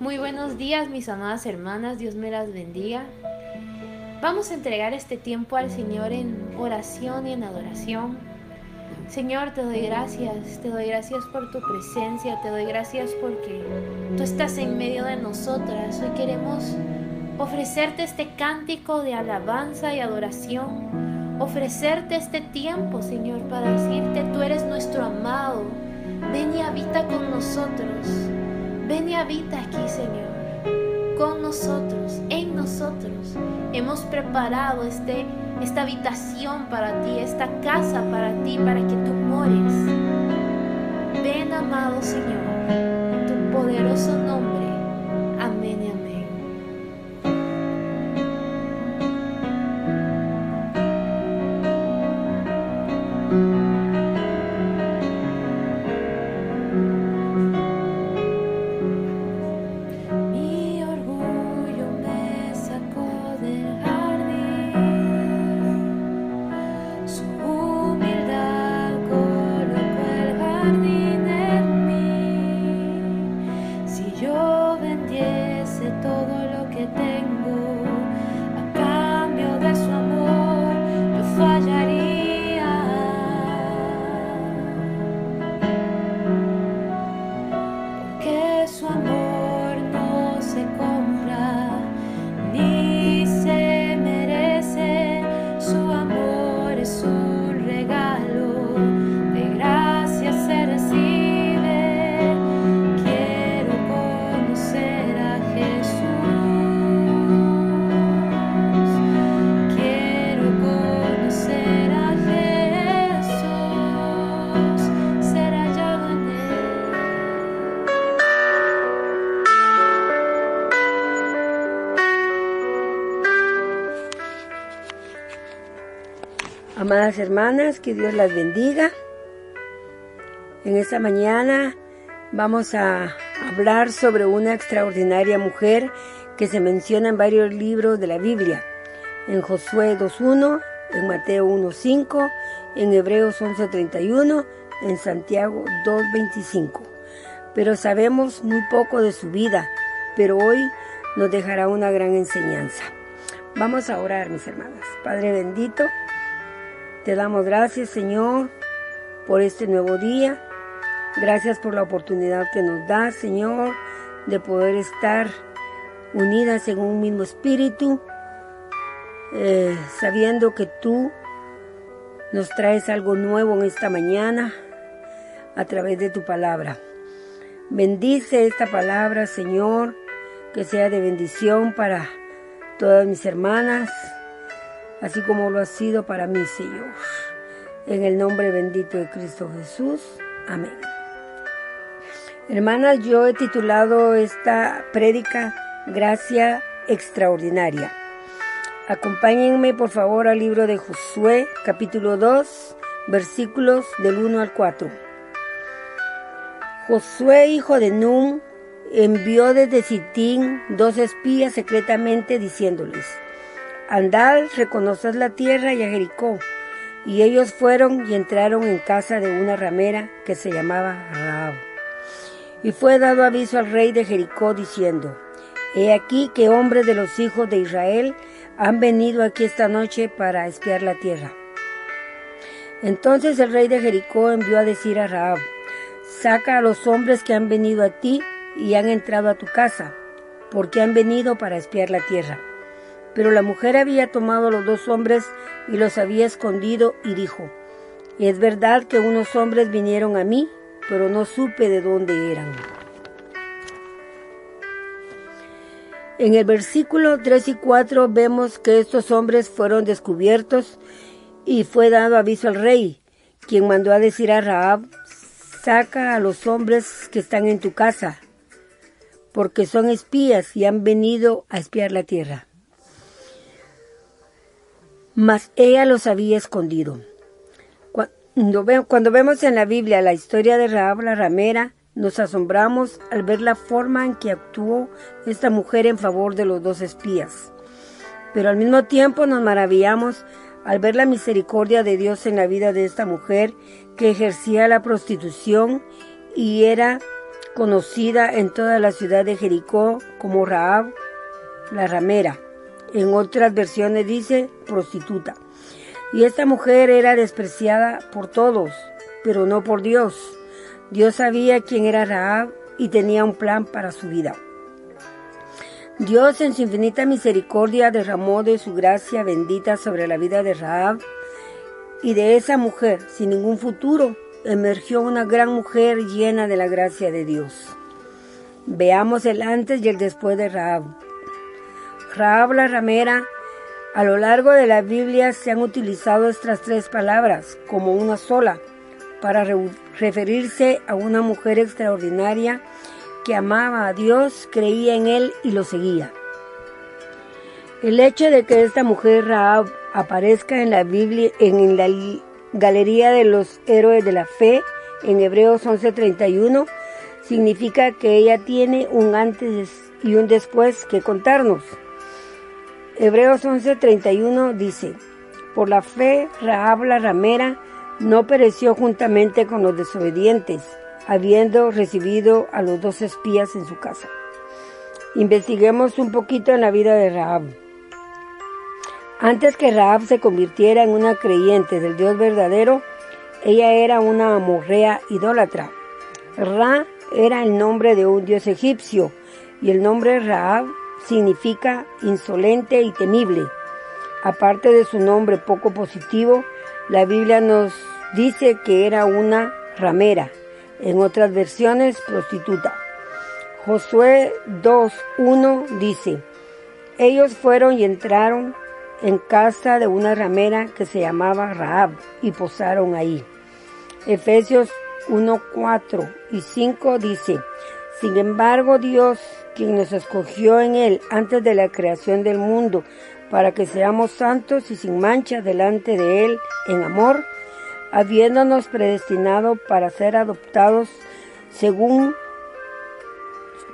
Muy buenos días mis amadas hermanas, Dios me las bendiga. Vamos a entregar este tiempo al Señor en oración y en adoración. Señor, te doy gracias, te doy gracias por tu presencia, te doy gracias porque tú estás en medio de nosotras. Hoy queremos ofrecerte este cántico de alabanza y adoración, ofrecerte este tiempo, Señor, para decirte, tú eres nuestro amado, ven y habita con nosotros. Ven y habita aquí, Señor, con nosotros, en nosotros. Hemos preparado este, esta habitación para ti, esta casa para ti, para que tú mores. Ven, amado Señor, en tu poderoso nombre. Hermanas, que Dios las bendiga. En esta mañana vamos a hablar sobre una extraordinaria mujer que se menciona en varios libros de la Biblia. En Josué 2.1, en Mateo 1.5, en Hebreos 11.31, en Santiago 2.25. Pero sabemos muy poco de su vida, pero hoy nos dejará una gran enseñanza. Vamos a orar, mis hermanas. Padre bendito, te damos gracias, Señor, por este nuevo día. Gracias por la oportunidad que nos das, Señor, de poder estar unidas en un mismo espíritu, eh, sabiendo que tú nos traes algo nuevo en esta mañana a través de tu palabra. Bendice esta palabra, Señor, que sea de bendición para todas mis hermanas, así como lo ha sido para mí, Señor. En el nombre bendito de Cristo Jesús. Amén. Hermanas, yo he titulado esta prédica Gracia Extraordinaria. Acompáñenme por favor al libro de Josué, capítulo 2, versículos del 1 al 4. Josué, hijo de Num, envió desde Sitín dos espías secretamente diciéndoles, Andad, reconoced la tierra y a Jericó. Y ellos fueron y entraron en casa de una ramera que se llamaba Raab. Y fue dado aviso al rey de Jericó diciendo, He aquí que hombres de los hijos de Israel han venido aquí esta noche para espiar la tierra. Entonces el rey de Jericó envió a decir a Raab, Saca a los hombres que han venido a ti y han entrado a tu casa, porque han venido para espiar la tierra. Pero la mujer había tomado a los dos hombres y los había escondido y dijo, es verdad que unos hombres vinieron a mí, pero no supe de dónde eran. En el versículo 3 y 4 vemos que estos hombres fueron descubiertos y fue dado aviso al rey, quien mandó a decir a Raab, saca a los hombres que están en tu casa, porque son espías y han venido a espiar la tierra mas ella los había escondido. Cuando, vemos en la Biblia la historia de Rahab la ramera, nos asombramos al ver la forma en que actuó esta mujer en favor de los dos espías. Pero al mismo tiempo nos maravillamos al ver la misericordia de Dios en la vida de esta mujer que ejercía la prostitución y era conocida en toda la ciudad de Jericó como Raab, la ramera. En otras versiones dice prostituta. Y esta mujer era despreciada por todos, pero no por Dios. Dios sabía quién era Raab y tenía un plan para su vida. Dios en su infinita misericordia derramó de su gracia bendita sobre la vida de Raab y de esa mujer sin ningún futuro emergió una gran mujer llena de la gracia de Dios. Veamos el antes y el después de Raab. Raab la ramera, a lo largo de la Biblia se han utilizado estas tres palabras como una sola para referirse a una mujer extraordinaria que amaba a Dios, creía en Él y lo seguía. El hecho de que esta mujer Raab aparezca en la Biblia, en la Galería de los Héroes de la Fe, en Hebreos 11:31, significa que ella tiene un antes y un después que contarnos. Hebreos 11:31 dice, por la fe Raab la ramera no pereció juntamente con los desobedientes, habiendo recibido a los dos espías en su casa. Investiguemos un poquito en la vida de Raab. Antes que Raab se convirtiera en una creyente del Dios verdadero, ella era una amorrea idólatra. Ra era el nombre de un dios egipcio y el nombre Raab significa insolente y temible. Aparte de su nombre poco positivo, la Biblia nos dice que era una ramera, en otras versiones prostituta. Josué 2.1 dice, ellos fueron y entraron en casa de una ramera que se llamaba Raab y posaron ahí. Efesios 1, 4 y 5 dice, sin embargo Dios, quien nos escogió en él antes de la creación del mundo, para que seamos santos y sin mancha delante de él en amor, habiéndonos predestinado para ser adoptados según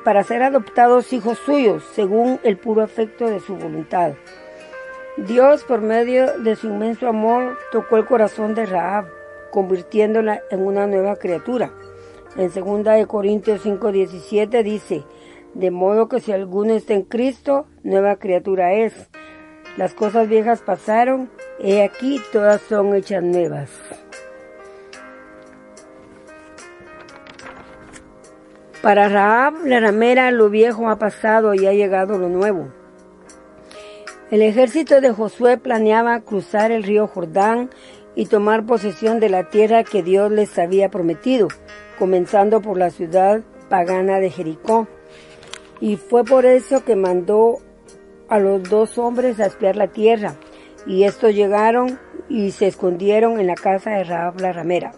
para ser adoptados hijos suyos según el puro afecto de su voluntad Dios, por medio de su inmenso amor, tocó el corazón de Raab, convirtiéndola en una nueva criatura. En 2 Corintios 5:17 dice, de modo que si alguno está en Cristo, nueva criatura es. Las cosas viejas pasaron, he aquí todas son hechas nuevas. Para Raab, la ramera, lo viejo ha pasado y ha llegado lo nuevo. El ejército de Josué planeaba cruzar el río Jordán y tomar posesión de la tierra que Dios les había prometido, comenzando por la ciudad pagana de Jericó. Y fue por eso que mandó a los dos hombres a espiar la tierra, y estos llegaron y se escondieron en la casa de Raab la ramera.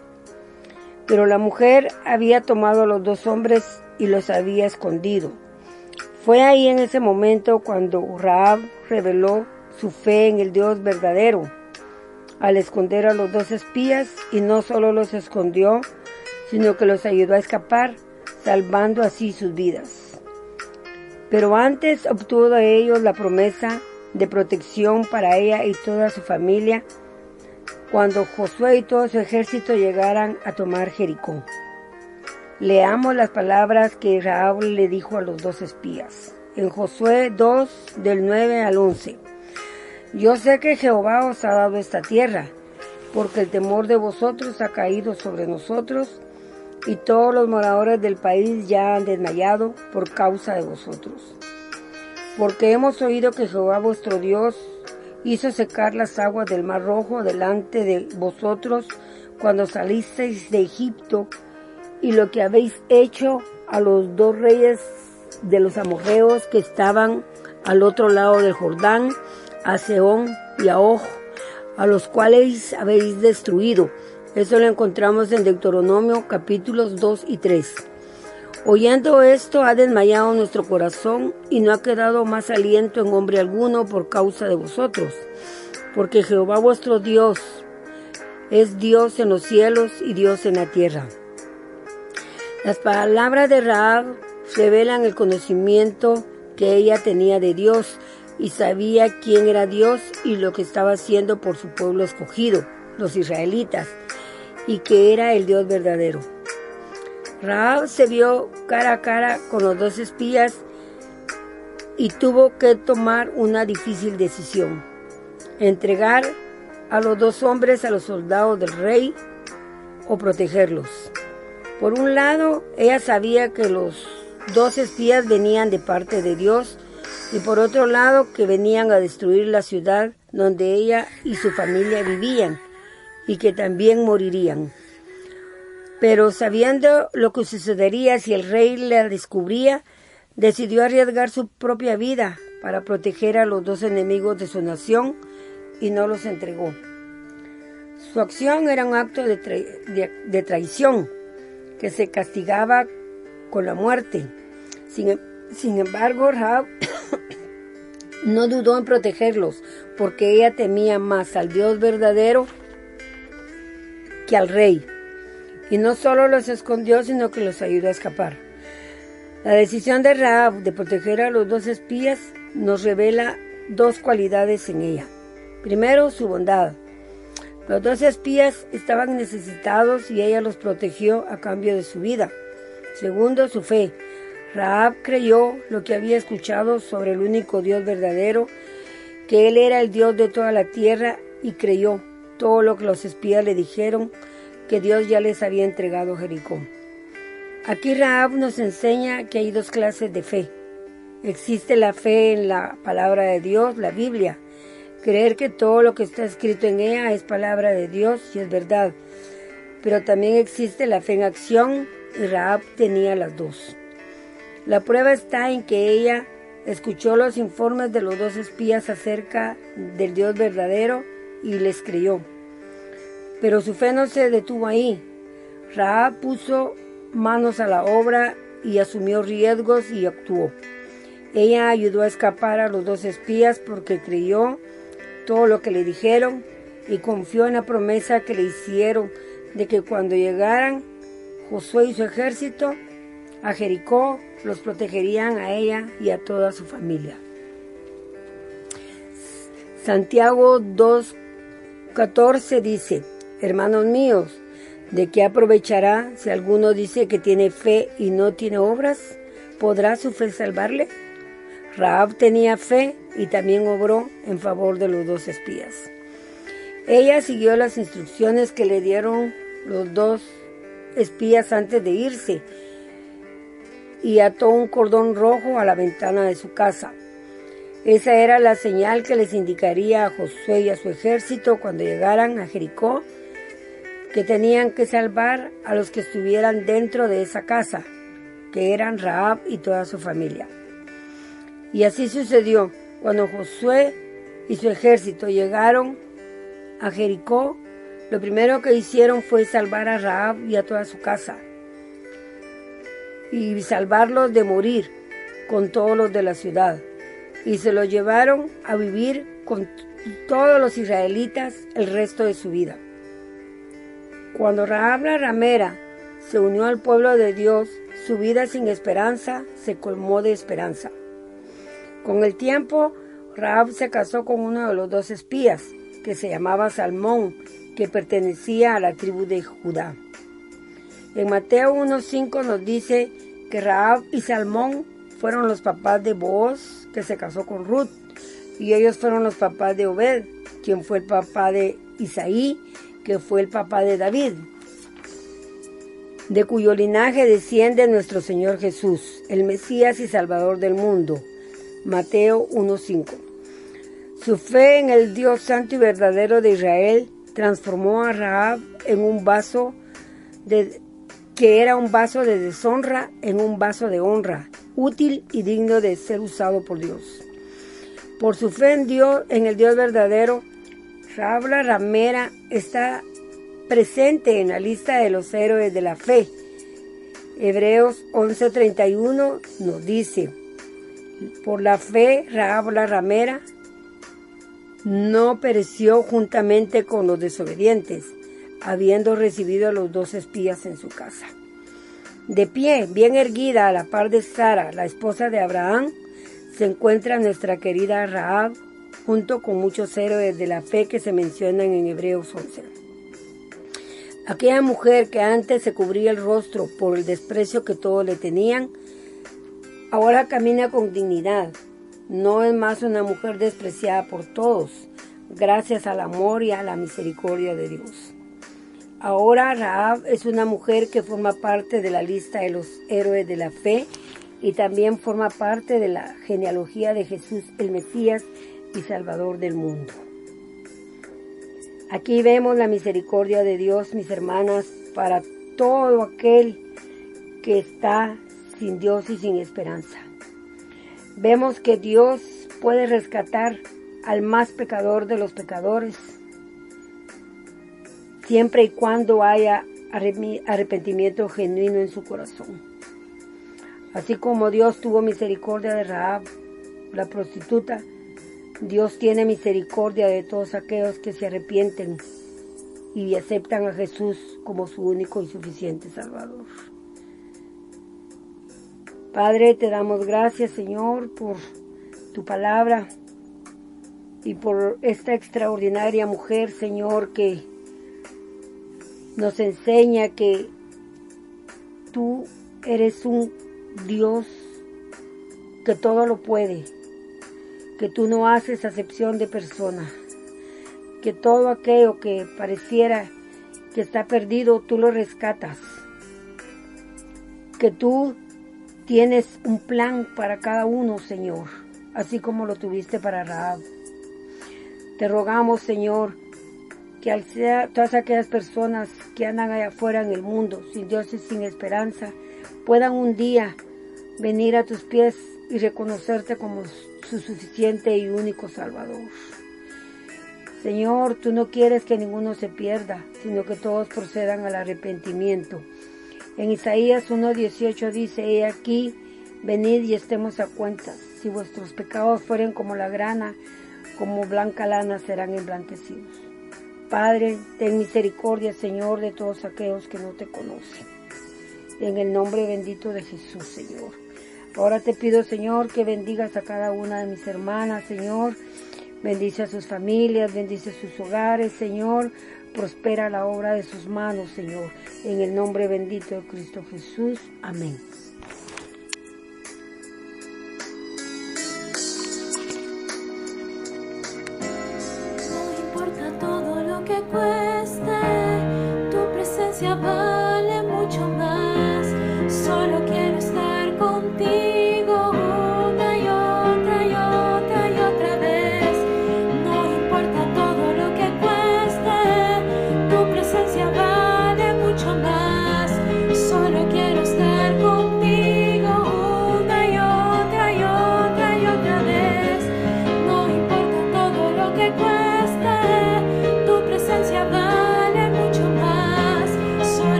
Pero la mujer había tomado a los dos hombres y los había escondido. Fue ahí en ese momento cuando Raab reveló su fe en el Dios verdadero al esconder a los dos espías y no solo los escondió, sino que los ayudó a escapar, salvando así sus vidas. Pero antes obtuvo de ellos la promesa de protección para ella y toda su familia cuando Josué y todo su ejército llegaran a tomar Jericó. Leamos las palabras que Raúl le dijo a los dos espías. En Josué 2, del 9 al 11. Yo sé que Jehová os ha dado esta tierra, porque el temor de vosotros ha caído sobre nosotros, y todos los moradores del país ya han desmayado por causa de vosotros. Porque hemos oído que Jehová vuestro Dios hizo secar las aguas del mar rojo delante de vosotros cuando salisteis de Egipto y lo que habéis hecho a los dos reyes de los amorreos que estaban al otro lado del Jordán, a Seón y a Oj, a los cuales habéis destruido. Eso lo encontramos en Deuteronomio capítulos 2 y 3. Oyendo esto ha desmayado nuestro corazón y no ha quedado más aliento en hombre alguno por causa de vosotros, porque Jehová vuestro Dios es Dios en los cielos y Dios en la tierra. Las palabras de Raab revelan el conocimiento que ella tenía de Dios y sabía quién era Dios y lo que estaba haciendo por su pueblo escogido, los israelitas, y que era el Dios verdadero. Raab se vio cara a cara con los dos espías y tuvo que tomar una difícil decisión. Entregar a los dos hombres a los soldados del rey o protegerlos. Por un lado, ella sabía que los dos espías venían de parte de Dios y por otro lado que venían a destruir la ciudad donde ella y su familia vivían y que también morirían. Pero sabiendo lo que sucedería si el rey la descubría, decidió arriesgar su propia vida para proteger a los dos enemigos de su nación y no los entregó. Su acción era un acto de, traición que se castigaba con la muerte. Sin, embargo, Rahab no dudó en protegerlos porque ella temía más al Dios verdadero al rey. Y no solo los escondió, sino que los ayudó a escapar. La decisión de Rahab de proteger a los dos espías nos revela dos cualidades en ella. Primero, su bondad. Los dos espías estaban necesitados y ella los protegió a cambio de su vida. Segundo, su fe. Rahab creyó lo que había escuchado sobre el único Dios verdadero, que Él era el Dios de toda la tierra y creyó todo lo que los espías le dijeron que Dios ya les había entregado Jericó. Aquí Rahab nos enseña que hay dos clases de fe. Existe la fe en la palabra de Dios, la Biblia, creer que todo lo que está escrito en ella es palabra de Dios y es verdad. Pero también existe la fe en acción y Rahab tenía las dos. La prueba está en que ella escuchó los informes de los dos espías acerca del Dios verdadero y les creyó. Pero su fe no se detuvo ahí. Rahab puso manos a la obra y asumió riesgos y actuó. Ella ayudó a escapar a los dos espías porque creyó todo lo que le dijeron y confió en la promesa que le hicieron de que cuando llegaran Josué y su ejército a Jericó, los protegerían a ella y a toda su familia. Santiago 2.14 dice, Hermanos míos, ¿De qué aprovechará si alguno dice que tiene fe y no tiene obras? ¿Podrá su fe salvarle? Raab tenía fe y también obró en favor de los dos espías. Ella siguió las instrucciones que le dieron los dos espías antes de irse y ató un cordón rojo a la ventana de su casa. Esa era la señal que les indicaría a Josué y a su ejército cuando llegaran a Jericó que tenían que salvar a los que estuvieran dentro de esa casa, que eran Raab y toda su familia. Y así sucedió cuando Josué y su ejército llegaron a Jericó. Lo primero que hicieron fue salvar a Raab y a toda su casa y salvarlos de morir con todos los de la ciudad. Y se los llevaron a vivir con todos los israelitas el resto de su vida. Cuando Rahab la ramera se unió al pueblo de Dios, su vida sin esperanza se colmó de esperanza. Con el tiempo, Rahab se casó con uno de los dos espías, que se llamaba Salmón, que pertenecía a la tribu de Judá. En Mateo 1.5 nos dice que Rahab y Salmón fueron los papás de Booz, que se casó con Ruth, y ellos fueron los papás de Obed, quien fue el papá de Isaí, que fue el papá de David, de cuyo linaje desciende nuestro Señor Jesús, el Mesías y Salvador del mundo. Mateo 1.5. Su fe en el Dios santo y verdadero de Israel transformó a Rahab en un vaso que era un vaso de deshonra en un vaso de honra, útil y digno de ser usado por Dios. Por su fe en Dios, en el Dios verdadero, Rabla ramera está presente en la lista de los héroes de la fe. Hebreos 11:31 nos dice, por la fe Rabla ramera no pereció juntamente con los desobedientes, habiendo recibido a los dos espías en su casa. De pie, bien erguida a la par de Sara, la esposa de Abraham, se encuentra nuestra querida Rahab junto con muchos héroes de la fe que se mencionan en Hebreos 11. Aquella mujer que antes se cubría el rostro por el desprecio que todos le tenían, ahora camina con dignidad. No es más una mujer despreciada por todos, gracias al amor y a la misericordia de Dios. Ahora Raab es una mujer que forma parte de la lista de los héroes de la fe y también forma parte de la genealogía de Jesús el Mesías y Salvador del mundo. Aquí vemos la misericordia de Dios, mis hermanas, para todo aquel que está sin Dios y sin esperanza. Vemos que Dios puede rescatar al más pecador de los pecadores siempre y cuando haya arrepentimiento genuino en su corazón. Así como Dios tuvo misericordia de Raab, la prostituta, Dios tiene misericordia de todos aquellos que se arrepienten y aceptan a Jesús como su único y suficiente Salvador. Padre, te damos gracias, Señor, por tu palabra y por esta extraordinaria mujer, Señor, que nos enseña que tú eres un Dios que todo lo puede, que tú no haces acepción de persona, que todo aquello que pareciera que está perdido, tú lo rescatas, que tú tienes un plan para cada uno, Señor, así como lo tuviste para Raab. Te rogamos, Señor, que al ser todas aquellas personas que andan allá afuera en el mundo, sin Dios y sin esperanza, puedan un día venir a tus pies y reconocerte como su suficiente y único Salvador. Señor, tú no quieres que ninguno se pierda, sino que todos procedan al arrepentimiento. En Isaías 1.18 dice, He aquí, venid y estemos a cuentas. Si vuestros pecados fueren como la grana, como blanca lana serán emblanquecidos. Padre, ten misericordia, Señor, de todos aquellos que no te conocen. En el nombre bendito de Jesús, Señor. Ahora te pido, Señor, que bendigas a cada una de mis hermanas, Señor. Bendice a sus familias, bendice sus hogares, Señor. Prospera la obra de sus manos, Señor. En el nombre bendito de Cristo Jesús. Amén. entregamos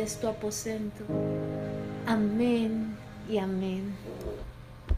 Es tu aposento. Amén y amén.